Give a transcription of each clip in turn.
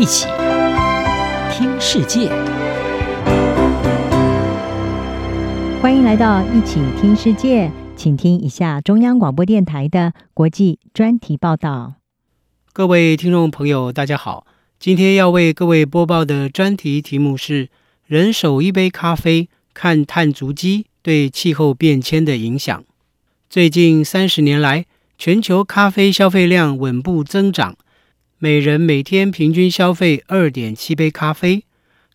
一起听世界，欢迎来到一起听世界，请听一下中央广播电台的国际专题报道。各位听众朋友，大家好，今天要为各位播报的专题题目是“人手一杯咖啡，看碳足迹对气候变迁的影响”。最近三十年来，全球咖啡消费量稳步增长。每人每天平均消费二点七杯咖啡。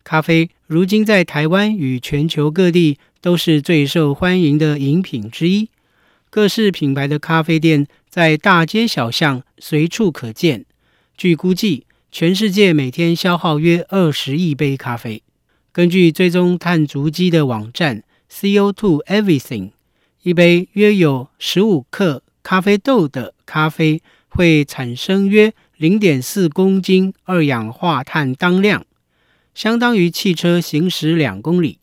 咖啡如今在台湾与全球各地都是最受欢迎的饮品之一。各式品牌的咖啡店在大街小巷随处可见。据估计，全世界每天消耗约二十亿杯咖啡。根据追踪碳足迹的网站 CO2 Everything，一杯约有十五克咖啡豆的咖啡会产生约零点四公斤二氧化碳当量，相当于汽车行驶两公里。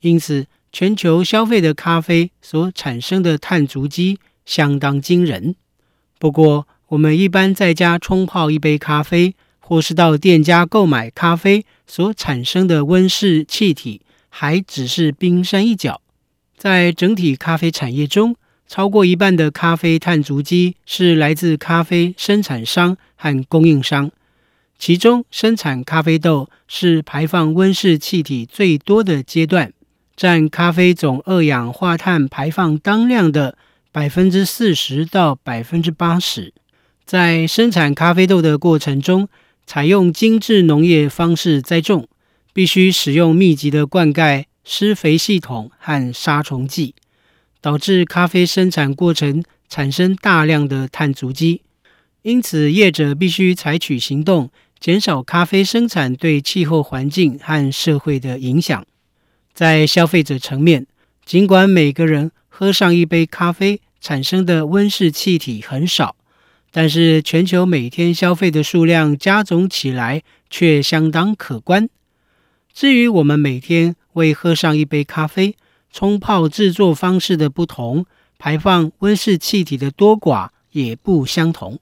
因此，全球消费的咖啡所产生的碳足迹相当惊人。不过，我们一般在家冲泡一杯咖啡，或是到店家购买咖啡所产生的温室气体，还只是冰山一角。在整体咖啡产业中，超过一半的咖啡碳足迹是来自咖啡生产商和供应商，其中生产咖啡豆是排放温室气体最多的阶段，占咖啡总二氧化碳排放当量的百分之四十到百分之八十。在生产咖啡豆的过程中，采用精致农业方式栽种，必须使用密集的灌溉、施肥系统和杀虫剂。导致咖啡生产过程产生大量的碳足迹，因此业者必须采取行动，减少咖啡生产对气候环境和社会的影响。在消费者层面，尽管每个人喝上一杯咖啡产生的温室气体很少，但是全球每天消费的数量加总起来却相当可观。至于我们每天为喝上一杯咖啡，冲泡制作方式的不同，排放温室气体的多寡也不相同。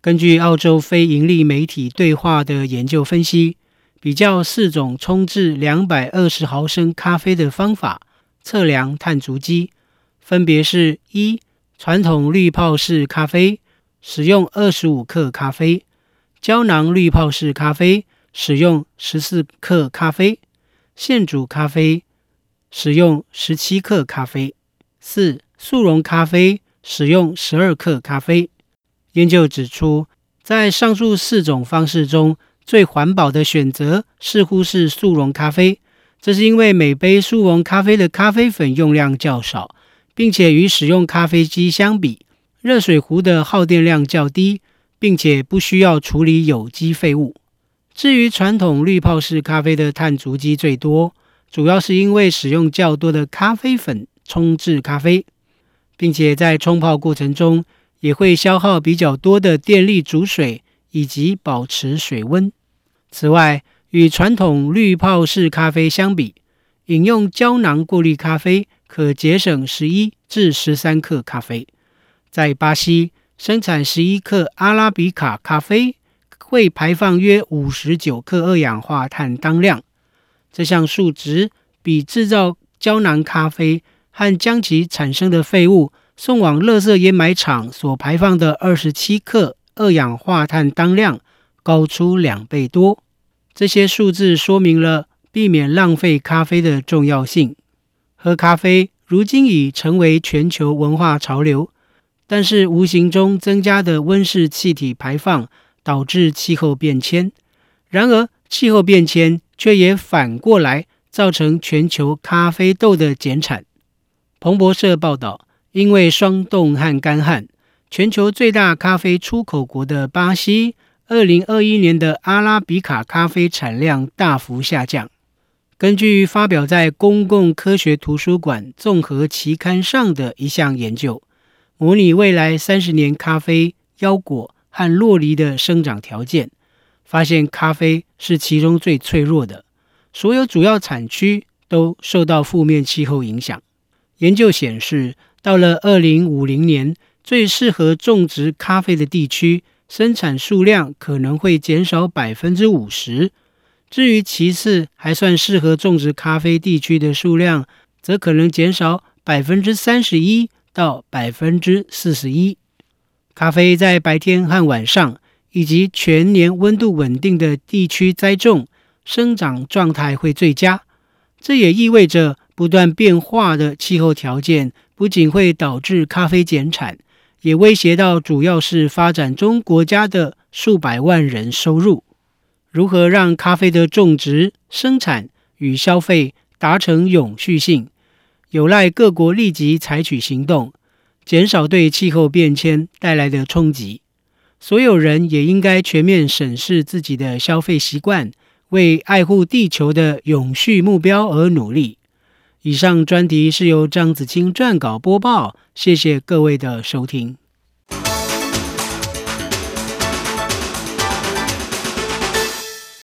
根据澳洲非盈利媒体对话的研究分析，比较四种冲制两百二十毫升咖啡的方法，测量碳足迹，分别是：一、传统滤泡式咖啡，使用二十五克咖啡；胶囊滤泡式咖啡，使用十四克咖啡；现煮咖啡。使用十七克咖啡。四、速溶咖啡使用十二克咖啡。研究指出，在上述四种方式中，最环保的选择似乎是速溶咖啡。这是因为每杯速溶咖啡的咖啡粉用量较少，并且与使用咖啡机相比，热水壶的耗电量较低，并且不需要处理有机废物。至于传统滤泡式咖啡的碳足迹最多。主要是因为使用较多的咖啡粉冲制咖啡，并且在冲泡过程中也会消耗比较多的电力煮水以及保持水温。此外，与传统滤泡式咖啡相比，饮用胶囊过滤咖啡可节省十一至十三克咖啡。在巴西，生产十一克阿拉比卡咖啡会排放约五十九克二氧化碳当量。这项数值比制造胶囊咖啡和将其产生的废物送往垃圾掩埋场所排放的二十七克二氧化碳当量高出两倍多。这些数字说明了避免浪费咖啡的重要性。喝咖啡如今已成为全球文化潮流，但是无形中增加的温室气体排放导致气候变迁。然而，气候变迁却也反过来造成全球咖啡豆的减产。彭博社报道，因为霜冻和干旱，全球最大咖啡出口国的巴西，二零二一年的阿拉比卡咖啡产量大幅下降。根据发表在公共科学图书馆综合期刊上的一项研究，模拟未来三十年咖啡、腰果和洛梨的生长条件。发现咖啡是其中最脆弱的，所有主要产区都受到负面气候影响。研究显示，到了二零五零年，最适合种植咖啡的地区生产数量可能会减少百分之五十。至于其次还算适合种植咖啡地区的数量，则可能减少百分之三十一到百分之四十一。咖啡在白天和晚上以及全年温度稳定的地区栽种，生长状态会最佳。这也意味着不断变化的气候条件不仅会导致咖啡减产，也威胁到主要是发展中国家的数百万人收入。如何让咖啡的种植、生产与消费达成永续性，有赖各国立即采取行动，减少对气候变迁带来的冲击。所有人也应该全面审视自己的消费习惯，为爱护地球的永续目标而努力。以上专题是由张子清撰稿播报，谢谢各位的收听。